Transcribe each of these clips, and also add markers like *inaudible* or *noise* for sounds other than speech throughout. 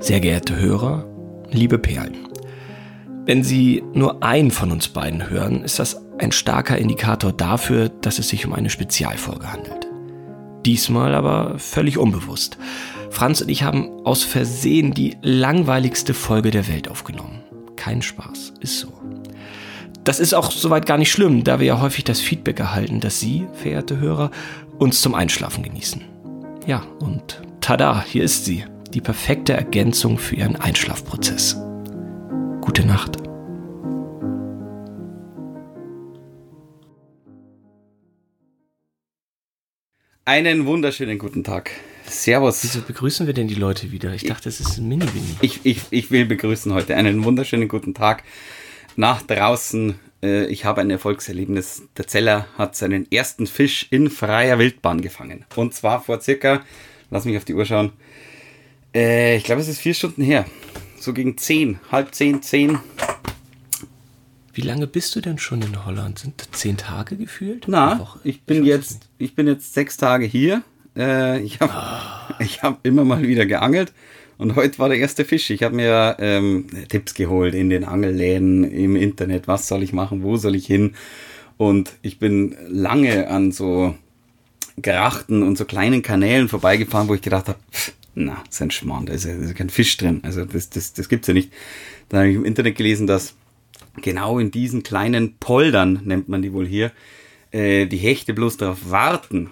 Sehr geehrte Hörer, liebe Perlen. Wenn Sie nur einen von uns beiden hören, ist das ein starker Indikator dafür, dass es sich um eine Spezialfolge handelt. Diesmal aber völlig unbewusst. Franz und ich haben aus Versehen die langweiligste Folge der Welt aufgenommen. Kein Spaß, ist so. Das ist auch soweit gar nicht schlimm, da wir ja häufig das Feedback erhalten, dass Sie, verehrte Hörer, uns zum Einschlafen genießen. Ja, und tada, hier ist sie, die perfekte Ergänzung für Ihren Einschlafprozess. Gute Nacht. Einen wunderschönen guten Tag. Servus. Wieso begrüßen wir denn die Leute wieder? Ich dachte, es ist ein Mini-Winnie. Ich, ich, ich will begrüßen heute einen wunderschönen guten Tag nach draußen. Äh, Ich habe ein Erfolgserlebnis. Der Zeller hat seinen ersten Fisch in freier Wildbahn gefangen. Und zwar vor circa, lass mich auf die Uhr schauen, äh, ich glaube, es ist vier Stunden her. So gegen zehn, halb zehn, zehn. Wie lange bist du denn schon in Holland? Sind das zehn Tage gefühlt? Na, ich bin es jetzt, ich bin jetzt sechs Tage hier. Äh, ich habe *laughs* ich hab immer mal wieder geangelt und heute war der erste Fisch. Ich habe mir ähm, Tipps geholt in den Angelläden, im Internet. Was soll ich machen? Wo soll ich hin? Und ich bin lange an so Grachten und so kleinen Kanälen vorbeigefahren, wo ich gedacht habe, na, das ist ein Schmarrn, da ist ja, da ist ja kein Fisch drin. Also das, das, das gibt's ja nicht. Dann habe ich im Internet gelesen, dass genau in diesen kleinen Poldern, nennt man die wohl hier, äh, die Hechte bloß darauf warten,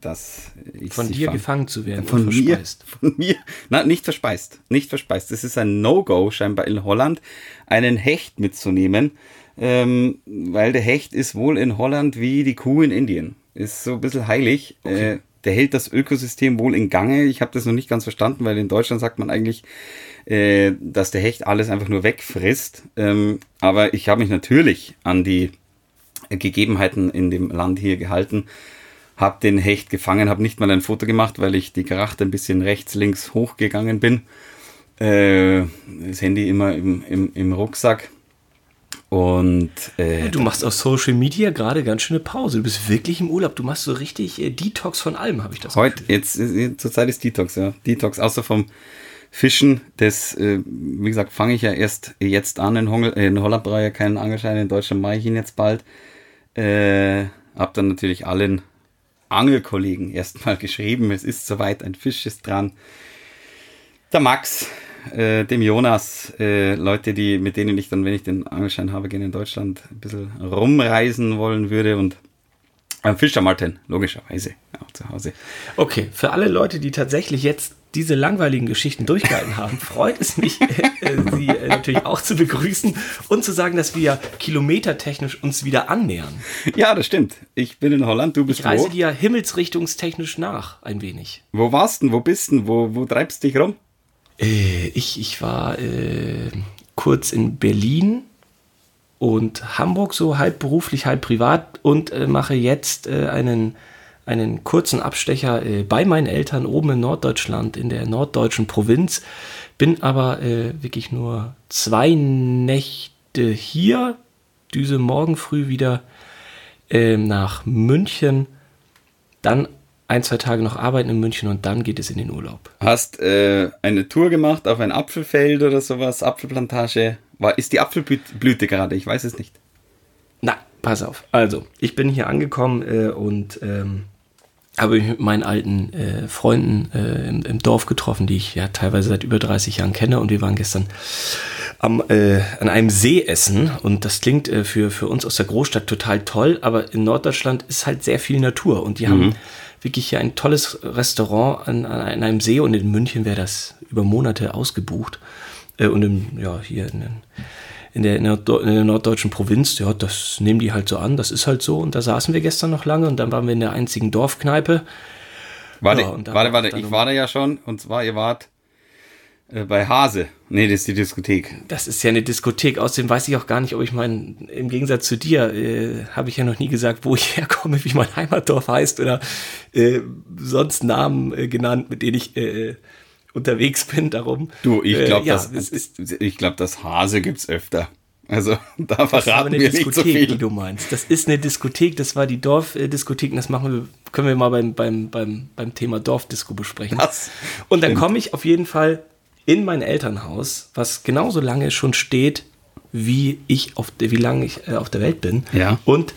dass ich Von dir fang. gefangen zu werden Von mir, verspeist. *laughs* von mir, na, nicht verspeist, nicht verspeist. Das ist ein No-Go scheinbar in Holland, einen Hecht mitzunehmen, ähm, weil der Hecht ist wohl in Holland wie die Kuh in Indien. Ist so ein bisschen heilig. Äh, der hält das Ökosystem wohl in Gange. Ich habe das noch nicht ganz verstanden, weil in Deutschland sagt man eigentlich, äh, dass der Hecht alles einfach nur wegfrisst. Ähm, aber ich habe mich natürlich an die Gegebenheiten in dem Land hier gehalten habe den Hecht gefangen, habe nicht mal ein Foto gemacht, weil ich die Karachte ein bisschen rechts, links hochgegangen bin. Äh, das Handy immer im, im, im Rucksack. Und äh, Du machst auf Social Media gerade ganz schöne Pause. Du bist wirklich im Urlaub. Du machst so richtig äh, Detox von allem, habe ich das heute, Gefühl. jetzt äh, zur Zeit ist Detox, ja. Detox, außer vom Fischen. Das, äh, wie gesagt, fange ich ja erst jetzt an. In, Hongel, äh, in Holland brauche ich ja keinen Angelschein, in Deutschland mache ich ihn jetzt bald. Äh, hab dann natürlich allen Angelkollegen erstmal *laughs* geschrieben, es ist soweit, ein Fisch ist dran. Der Max, äh, dem Jonas, äh, Leute, die, mit denen ich dann, wenn ich den Angelschein habe, gerne in Deutschland ein bisschen rumreisen wollen würde und ein Fischer Martin, logischerweise, auch zu Hause. Okay, für alle Leute, die tatsächlich jetzt diese langweiligen Geschichten durchgehalten haben, freut es mich, *laughs* äh, sie äh, natürlich auch zu begrüßen und zu sagen, dass wir ja kilometertechnisch uns wieder annähern. Ja, das stimmt. Ich bin in Holland, du bist Ich reise wo? dir himmelsrichtungstechnisch nach, ein wenig. Wo warst denn? Wo bist denn? Wo, wo treibst dich rum? Äh, ich, ich war äh, kurz in Berlin und Hamburg, so halb beruflich, halb privat und äh, mache jetzt äh, einen, einen kurzen Abstecher äh, bei meinen Eltern oben in Norddeutschland, in der norddeutschen Provinz. Bin aber äh, wirklich nur zwei Nächte hier, düse morgen früh wieder äh, nach München, dann ein, zwei Tage noch arbeiten in München und dann geht es in den Urlaub. Hast äh, eine Tour gemacht auf ein Apfelfeld oder sowas, Apfelplantage. War, ist die Apfelblüte gerade? Ich weiß es nicht. Na, pass auf. Also, ich bin hier angekommen äh, und ähm, habe mich mit meinen alten äh, Freunden äh, im, im Dorf getroffen, die ich ja teilweise seit über 30 Jahren kenne. Und wir waren gestern am, äh, an einem See essen. Und das klingt äh, für, für uns aus der Großstadt total toll, aber in Norddeutschland ist halt sehr viel Natur. Und die haben wirklich hier ein tolles Restaurant an, an, an einem See. Und in München wäre das über Monate ausgebucht. Äh, und im, ja, hier in den in der, in der, norddeutschen Provinz, ja, das nehmen die halt so an, das ist halt so. Und da saßen wir gestern noch lange und dann waren wir in der einzigen Dorfkneipe. Warte, Ja, warte, warte. Ich war da ja schon. Und zwar, ihr wart äh, bei Hase. Nee, das ist die Diskothek. Das ist ja eine Diskothek, außerdem weiß ich auch gar nicht, ob ich mein, im Gegensatz zu dir, äh, habe ich ja noch nie gesagt, wo ich *laughs* herkomme, wie mein Heimatdorf heißt oder äh, sonst Namen äh, genannt, mit denen ich äh, unterwegs bin, darum. Du, ich Äh, glaube, ja, das, es ist, ich glaub, das Hase gibt's öfter. Also *laughs* da Das ist aber verraten eine wir nicht so Diskothek, die viel. du meinst. Das ist eine Diskothek, das war die Dorfdiskothek. und Das machen wir, können wir mal beim, beim, beim, beim Thema Dorfdisco besprechen. Das Und dann komme ich auf jeden Fall in mein Elternhaus, was genauso lange schon steht, wie ich auf der, wie lange ich äh, auf der Welt bin. Ja. Und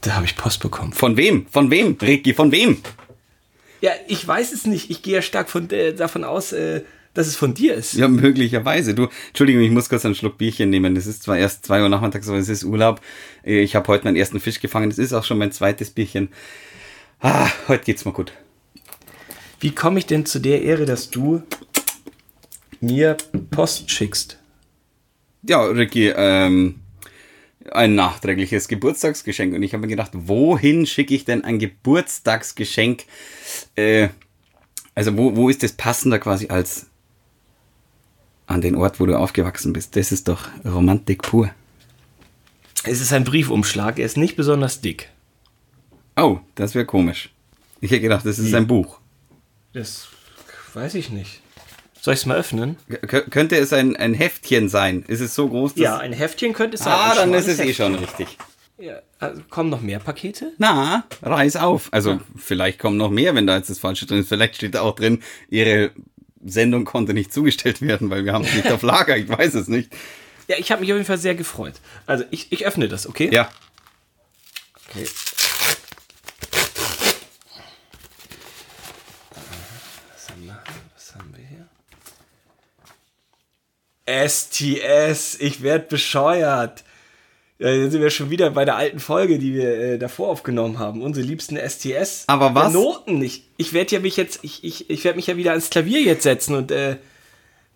da habe ich Post bekommen. Von wem? Von wem? Ricky, von wem? Ja, ich weiß es nicht. Ich gehe ja stark von, äh, davon aus, äh, dass es von dir ist. Ja, möglicherweise. Du, Entschuldigung, ich muss kurz einen Schluck Bierchen nehmen. Es ist zwar erst zwei Uhr nachmittags, aber es ist Urlaub. Äh, Ich habe heute meinen ersten Fisch gefangen. Es ist auch schon mein zweites Bierchen. Ah, heute geht's mir gut. Wie komme ich denn zu der Ehre, dass du mir Post schickst? Ja, Ricky, ähm, ein nachträgliches Geburtstagsgeschenk. Und ich habe mir gedacht, wohin schicke ich denn ein Geburtstagsgeschenk? Äh, also wo, wo ist das passender quasi als an den Ort, wo du aufgewachsen bist? Das ist doch Romantik pur. Es ist ein Briefumschlag, er ist nicht besonders dick. Oh, das wäre komisch. Ich hätte gedacht, das ist Wie? ein Buch. Das weiß ich nicht. Soll ich es mal öffnen? K könnte es ein, ein Heftchen sein? Ist es so groß? dass- Ja, ein Heftchen könnte es sein. Ah, dann ist es eh Heftchen. schon richtig. Ja, also kommen noch mehr Pakete? Na, reiß auf. Also vielleicht kommen noch mehr, wenn da jetzt das Falsche drin ist. Vielleicht steht da auch drin, Ihre Sendung konnte nicht zugestellt werden, weil wir haben es nicht auf Lager. Ich weiß es nicht. Ja, ich habe mich auf jeden Fall sehr gefreut. Also ich, ich öffne das, okay? Ja, Okay. Was haben wir, was haben wir hier? STS, ich werd bescheuert. Ja, jetzt sind wir schon wieder bei der alten Folge, die wir äh, davor aufgenommen haben. Unsere liebsten STS. Aber was? Noten. Ich, ich werde ja mich jetzt, ich, ich, ich werde mich ja wieder ans Klavier jetzt setzen und äh,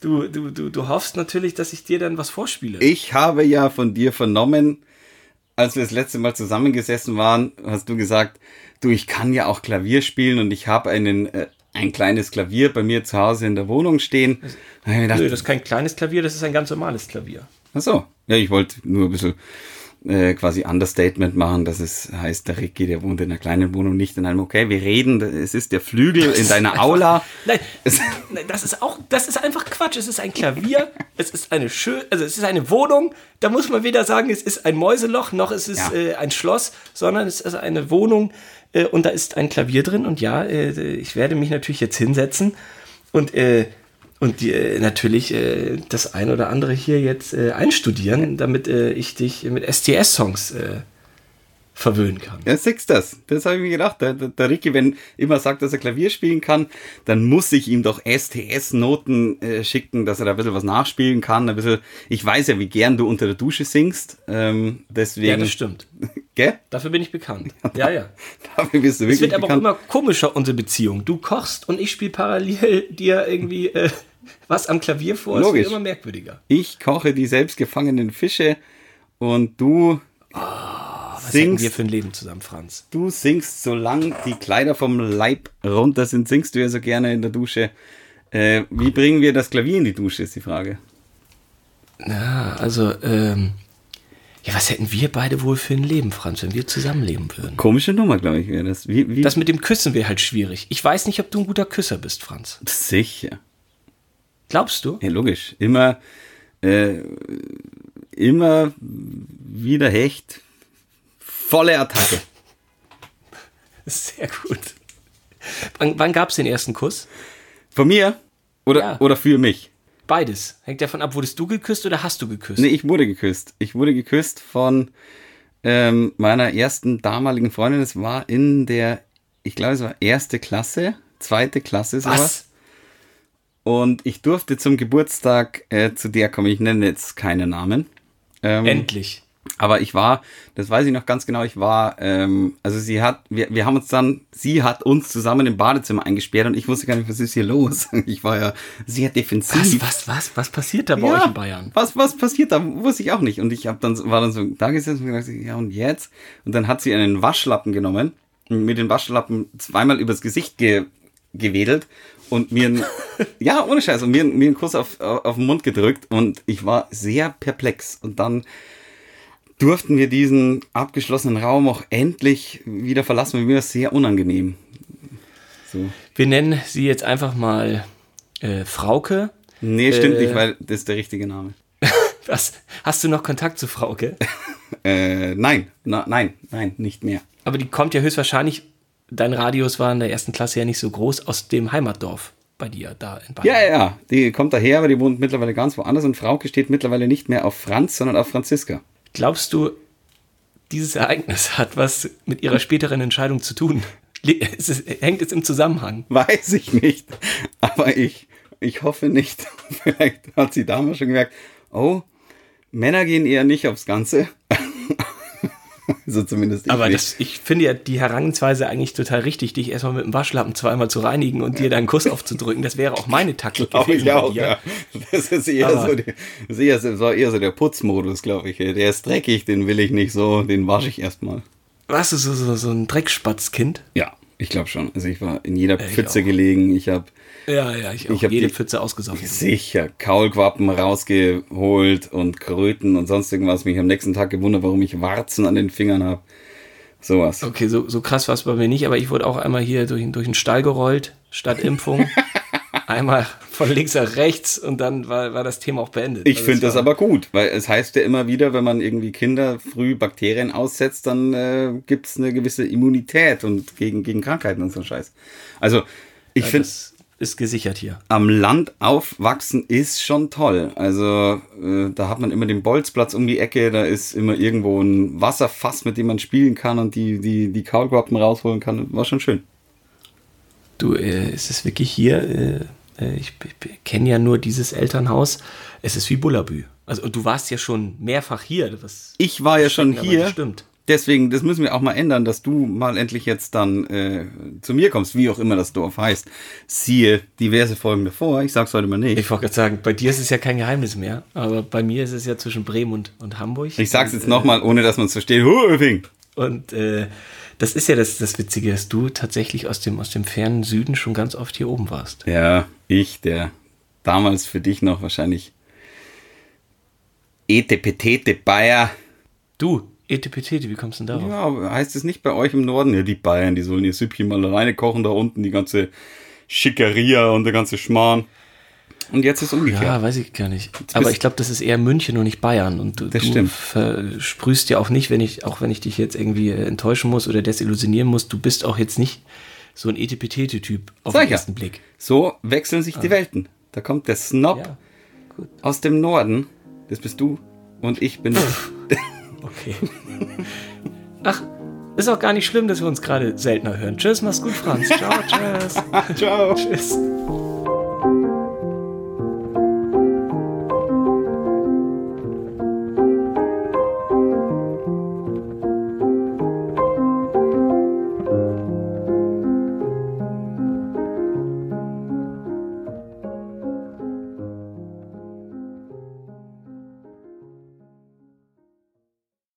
du, du, du, du hoffst natürlich, dass ich dir dann was vorspiele. ich habe ja von dir vernommen, als wir das letzte Mal zusammengesessen waren, hast du gesagt, du, ich kann ja auch Klavier spielen und ich habe einen, äh, ein kleines Klavier bei mir zu Hause in der Wohnung stehen. Da ich mir gedacht, Nö, das ist kein kleines Klavier, das ist ein ganz normales Klavier. Ach so. Ja, ich wollte nur ein bisschen äh, quasi Understatement machen, dass es heißt, der Ricky, der wohnt in einer kleinen Wohnung, nicht in einem, okay, wir reden, es ist der Flügel in deiner Aula. Nein, nein, das ist auch, das ist einfach Quatsch. Es ist ein Klavier, es ist eine schön, also es ist eine Wohnung. Da muss man weder sagen, es ist ein Mäuseloch, noch es ist Ja. äh, ein Schloss, sondern es ist eine Wohnung äh, und da ist ein Klavier drin. Und ja, äh, ich werde mich natürlich jetzt hinsetzen und äh, und die, äh, natürlich äh, das ein oder andere hier jetzt äh, einstudieren, damit äh, ich dich mit STS-Songs äh, verwöhnen kann. Ja, siehst das. Das habe ich mir gedacht. Der, der, der Ricky, wenn immer sagt, dass er Klavier spielen kann, dann muss ich ihm doch STS-Noten äh, schicken, dass er da ein bisschen was nachspielen kann. Ein bisschen, ich weiß ja, wie gern du unter der Dusche singst. Ähm, deswegen. Ja, das stimmt. Gell? Dafür bin ich bekannt. *laughs* Ja, ja. Dafür bist du Es wirklich wird aber auch bekannt. immer komischer, unsere Beziehung. Du kochst und ich spiele parallel *laughs* dir irgendwie äh, was am Klavier vor. Es Logisch. wird immer merkwürdiger. Ich koche die selbstgefangenen Fische und du Was hätten wir singst, für ein Leben zusammen, Franz? du singst, solange die Kleider vom Leib runter sind, singst du ja so gerne in der Dusche. Äh, wie bringen wir das Klavier in die Dusche, ist die Frage. Ja, also, ähm, ja, was hätten wir beide wohl für ein Leben, Franz, wenn wir zusammenleben würden? Komische Nummer, glaube ich, wäre das. Wie, wie? Das mit dem Küssen wäre halt schwierig. Ich weiß nicht, ob du ein guter Küsser bist, Franz. Sicher. Glaubst du? Ja, logisch. Immer, äh, immer wieder Hecht. Volle Attacke. *laughs* Sehr gut. Wann, wann gab es den ersten Kuss? Von mir? Oder, Ja. oder für mich? Beides. Hängt davon ab, wurdest du geküsst oder hast du geküsst? Nee, ich wurde geküsst. Ich wurde geküsst von ähm, meiner ersten damaligen Freundin. Es war in der, ich glaube, es war erste Klasse, zweite Klasse, sowas. was? Und ich durfte zum Geburtstag äh, zu der kommen. Ich nenne jetzt keine Namen. Ähm, Endlich. Aber ich war, das weiß ich noch ganz genau, ich war, ähm, also sie hat, wir, wir haben uns dann, sie hat uns zusammen im Badezimmer eingesperrt und ich wusste gar nicht, was ist hier los. *laughs* Ich war ja sehr defensiv. Was, was, was, was passiert da bei Ja, euch in Bayern? Was, was passiert da? Wusste ich auch nicht. Und ich hab dann, war dann so da gesessen und gedacht, ja und jetzt? Und dann hat sie einen Waschlappen genommen mir den Waschlappen zweimal übers Gesicht ge, gewedelt und mir einen, *laughs* ja, ohne Scheiß, und mir, mir einen Kuss auf, auf, auf den Mund gedrückt und ich war sehr perplex. Und dann durften wir diesen abgeschlossenen Raum auch endlich wieder verlassen. Mir war es sehr unangenehm. So. Wir nennen sie jetzt einfach mal äh, Frauke. Nee, stimmt Äh. nicht, weil das ist der richtige Name. *laughs* Was? Hast du noch Kontakt zu Frauke? *laughs* Äh, nein, na, nein, nein, nicht mehr. Aber die kommt ja höchstwahrscheinlich, dein Radius war in der ersten Klasse ja nicht so groß, aus dem Heimatdorf bei dir da in Bayern. Ja, ja, ja, die kommt daher, aber die wohnt mittlerweile ganz woanders und Frauke steht mittlerweile nicht mehr auf Franz, sondern auf Franziska. Glaubst du, dieses Ereignis hat was mit ihrer späteren Entscheidung zu tun? Es ist- Hängt es im Zusammenhang? Weiß ich nicht, aber ich, ich hoffe nicht. *laughs* Vielleicht hat sie damals schon gemerkt, oh, Männer gehen eher nicht aufs Ganze. *laughs* so zumindest ich Aber das, ich finde ja die Herangehensweise eigentlich total richtig, dich erstmal mit dem Waschlappen zweimal zu reinigen und dir deinen Kuss aufzudrücken. Das wäre auch meine Taktik *laughs* Glaube ich gewesen bei auch, ja. Das ist eher Aber- so, die, das ist eher, so- eher so der Putzmodus, glaube ich. Der ist dreckig, den will ich nicht so, den wasche ich erstmal. Warst du so, so, so ein Dreckspatzkind? Ja, ich glaube schon. Also ich war in jeder ich Pfütze auch. gelegen. Ich habe Ja, ja, ich, Ich auch hab jede die- Pfütze ausgesaugt. sicher Kaulquappen rausgeholt und Kröten und sonst irgendwas. Mich am nächsten Tag gewundert, warum ich Warzen an den Fingern habe. Sowas. Okay, so, so krass war es bei mir nicht, aber ich wurde auch einmal hier durch, durch den Stall gerollt, statt Impfung. *laughs* einmal von links nach rechts und dann war, war das Thema auch beendet. Ich Also finde das aber gut, weil es heißt ja immer wieder, wenn man irgendwie Kinder früh Bakterien aussetzt, dann äh, gibt es eine gewisse Immunität und gegen, gegen Krankheiten und so ein Scheiß. Also ich ja, finde, ist gesichert hier. am Land aufwachsen ist schon toll. Also äh, da hat man immer den Bolzplatz um die Ecke, da ist immer irgendwo ein Wasserfass, mit dem man spielen kann und die, die, die Kaulquappen rausholen kann. War schon schön. Du, äh, es ist wirklich hier, äh, äh, ich, ich kenne ja nur dieses Elternhaus, es ist wie Bullabü. Also und du warst ja schon mehrfach hier. Was Ich war ja schon aber das hier. stimmt. Deswegen, das müssen wir auch mal ändern, dass du mal endlich jetzt dann äh, zu mir kommst, wie auch immer das Dorf heißt. Siehe diverse Folgen davor. Ich sag's heute mal nicht. Ich wollte gerade sagen, bei dir ist es ja kein Geheimnis mehr, aber bei mir ist es ja zwischen Bremen und, und Hamburg. Ich sag's jetzt nochmal, ohne dass man es versteht. Höfing. Und äh, das ist ja das, das Witzige, dass du tatsächlich aus dem, aus dem fernen Süden schon ganz oft hier oben warst. Ja, ich, der damals für dich noch wahrscheinlich Etepetete Bayer. Du, Etepetete, wie kommst du denn darauf? Ja, heißt es nicht bei euch im Norden? Ja, die Bayern, die sollen ihr Süppchen mal alleine kochen da unten, die ganze Schickeria und der ganze Schmarrn. Und jetzt ist umgekehrt. Ja, weiß ich gar nicht. Aber ich glaube, das ist eher München und nicht Bayern. Und du, Das du versprühst ja auch nicht, wenn ich, auch wenn ich dich jetzt irgendwie äh, enttäuschen muss oder desillusionieren muss, du bist auch jetzt nicht so ein Etepetete-Typ auf Sag den ja. ersten Blick. So wechseln sich die Welten. Da kommt der Snob Ja, aus dem Norden. Das bist du. Und ich bin. Okay. Ach, ist auch gar nicht schlimm, dass wir uns gerade seltener hören. Tschüss, mach's gut, Franz. Ciao, tschüss. *laughs* Ciao. tschüss.